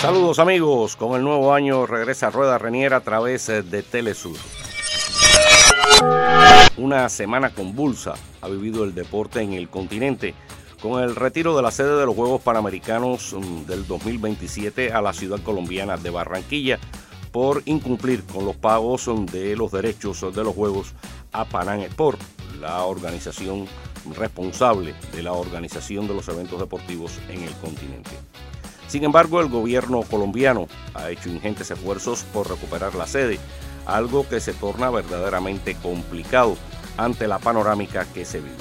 Saludos amigos, con el nuevo año regresa Rueda Reniera a través eh, de Telesur. Una semana convulsa ha vivido el deporte en el continente con el retiro de la sede de los Juegos Panamericanos mm, del 2027 a la ciudad colombiana de Barranquilla por incumplir con los pagos mm, de los derechos de los Juegos a Panam Sport, la organización responsable de la organización de los eventos deportivos en el continente. Sin embargo, el gobierno colombiano ha hecho ingentes esfuerzos por recuperar la sede, algo que se torna verdaderamente complicado ante la panorámica que se vive.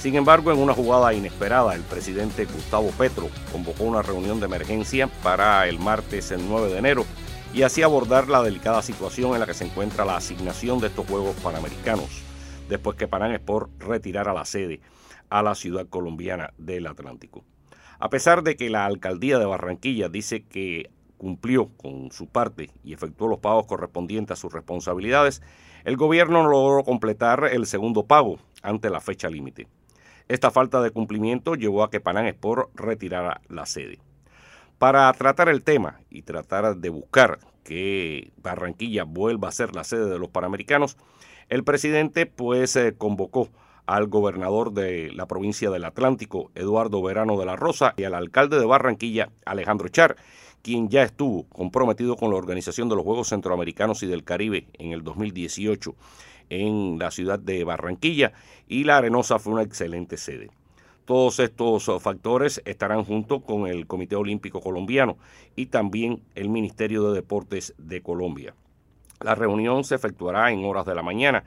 Sin embargo, en una jugada inesperada, el presidente Gustavo Petro convocó una reunión de emergencia para el martes el 9 de enero y así abordar la delicada situación en la que se encuentra la asignación de estos Juegos Panamericanos, después que Panam Sport retirara la sede a la ciudad colombiana del Atlántico. A pesar de que la alcaldía de Barranquilla dice que cumplió con su parte y efectuó los pagos correspondientes a sus responsabilidades, el gobierno no logró completar el segundo pago ante la fecha límite. Esta falta de cumplimiento llevó a que Panam Sport retirara la sede. Para tratar el tema y tratar de buscar que Barranquilla vuelva a ser la sede de los Panamericanos, el presidente pues eh, convocó al gobernador de la provincia del Atlántico, Eduardo Verano de la Rosa, y al alcalde de Barranquilla, Alejandro Char, quien ya estuvo comprometido con la organización de los Juegos Centroamericanos y del Caribe en el 2018 en la ciudad de Barranquilla, y la Arenosa fue una excelente sede. Todos estos factores estarán junto con el Comité Olímpico Colombiano y también el Ministerio de Deportes de Colombia. La reunión se efectuará en horas de la mañana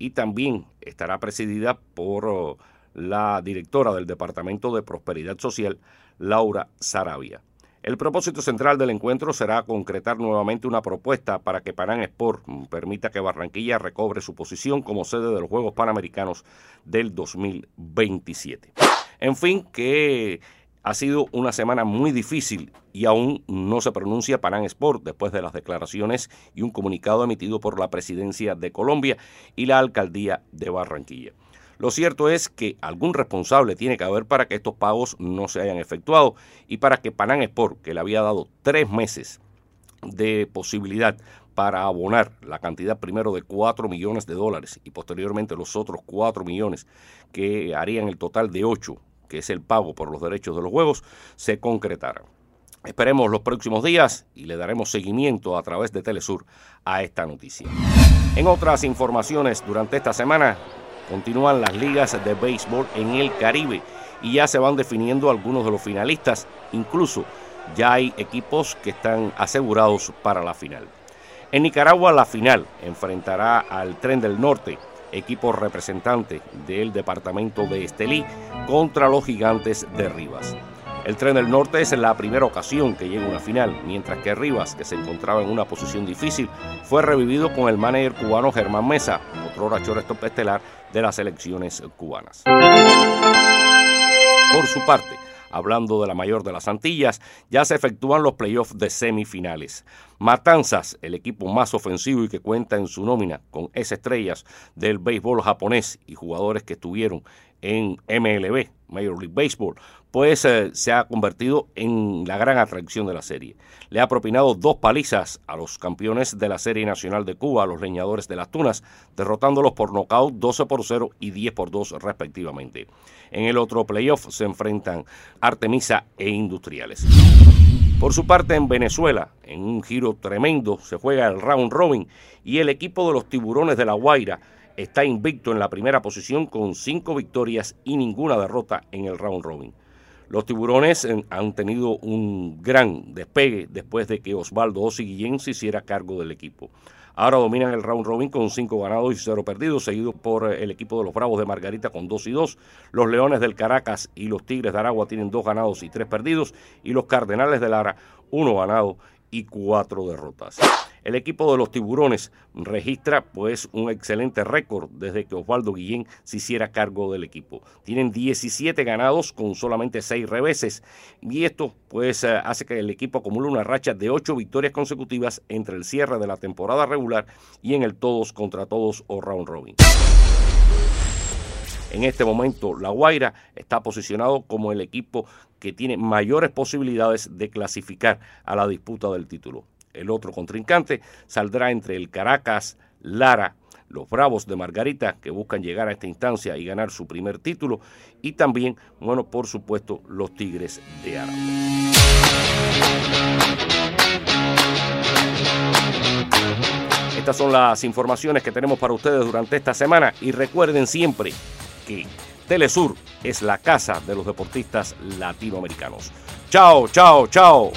y también estará presidida por oh, la directora del Departamento de Prosperidad Social, Laura Sarabia. El propósito central del encuentro será concretar nuevamente una propuesta para que Panam Sport permita que Barranquilla recobre su posición como sede de los Juegos Panamericanos del 2027. En fin, que ha sido una semana muy difícil y aún no se pronuncia Panam Sport después de las declaraciones y un comunicado emitido por la presidencia de Colombia y la alcaldía de Barranquilla. Lo cierto es que algún responsable tiene que haber para que estos pagos no se hayan efectuado y para que Panam Sport, que le había dado tres meses de posibilidad para abonar la cantidad primero de 4 millones de dólares y posteriormente los otros 4 millones que harían el total de 8 que es el pago por los derechos de los juegos, se concretara. Esperemos los próximos días y le daremos seguimiento a través de Telesur a esta noticia. En otras informaciones, durante esta semana continúan las ligas de béisbol en el Caribe y ya se van definiendo algunos de los finalistas, incluso ya hay equipos que están asegurados para la final. En Nicaragua la final enfrentará al Tren del Norte equipo representante del departamento de Estelí, contra los gigantes de Rivas. El Tren del Norte es la primera ocasión que llega a una final, mientras que Rivas, que se encontraba en una posición difícil, fue revivido con el manager cubano Germán Mesa, otro shortstop estelar de las elecciones cubanas. Por su parte, hablando de la mayor de las Antillas, ya se efectúan los playoffs de semifinales. Matanzas, el equipo más ofensivo y que cuenta en su nómina con esas estrellas del béisbol japonés y jugadores que estuvieron en MLB, Major League Baseball, pues eh, se ha convertido en la gran atracción de la serie. Le ha propinado dos palizas a los campeones de la Serie Nacional de Cuba, a los leñadores de las Tunas, derrotándolos por nocaut 12 por 0 y 10 por 2 respectivamente. En el otro playoff se enfrentan Artemisa e Industriales. Por su parte, en Venezuela, en un giro tremendo, se juega el round robin y el equipo de los tiburones de La Guaira está invicto en la primera posición con cinco victorias y ninguna derrota en el round robin. Los tiburones eh, han tenido un gran despegue después de que Osvaldo Osi Guillén se hiciera cargo del equipo. Ahora dominan el round robin con cinco ganados y cero perdidos, seguido por eh, el equipo de los Bravos de Margarita con dos y dos. Los Leones del Caracas y los Tigres de Aragua tienen dos ganados y tres perdidos. Y los Cardenales de Lara, uno ganado y cuatro derrotas. El equipo de los tiburones registra pues un excelente récord desde que Osvaldo Guillén se hiciera cargo del equipo. Tienen 17 ganados con solamente 6 reveses y esto pues eh, hace que el equipo acumule una racha de 8 victorias consecutivas entre el cierre de la temporada regular y en el todos contra todos o round robin. En este momento, La Guaira está posicionado como el equipo que tiene mayores posibilidades de clasificar a la disputa del título. El otro contrincante saldrá entre el Caracas, Lara, los Bravos de Margarita, que buscan llegar a esta instancia y ganar su primer título, y también, bueno, por supuesto, los Tigres de Aragua. Estas son las informaciones que tenemos para ustedes durante esta semana y recuerden siempre que Telesur es la casa de los deportistas latinoamericanos. Chao, chao, chao.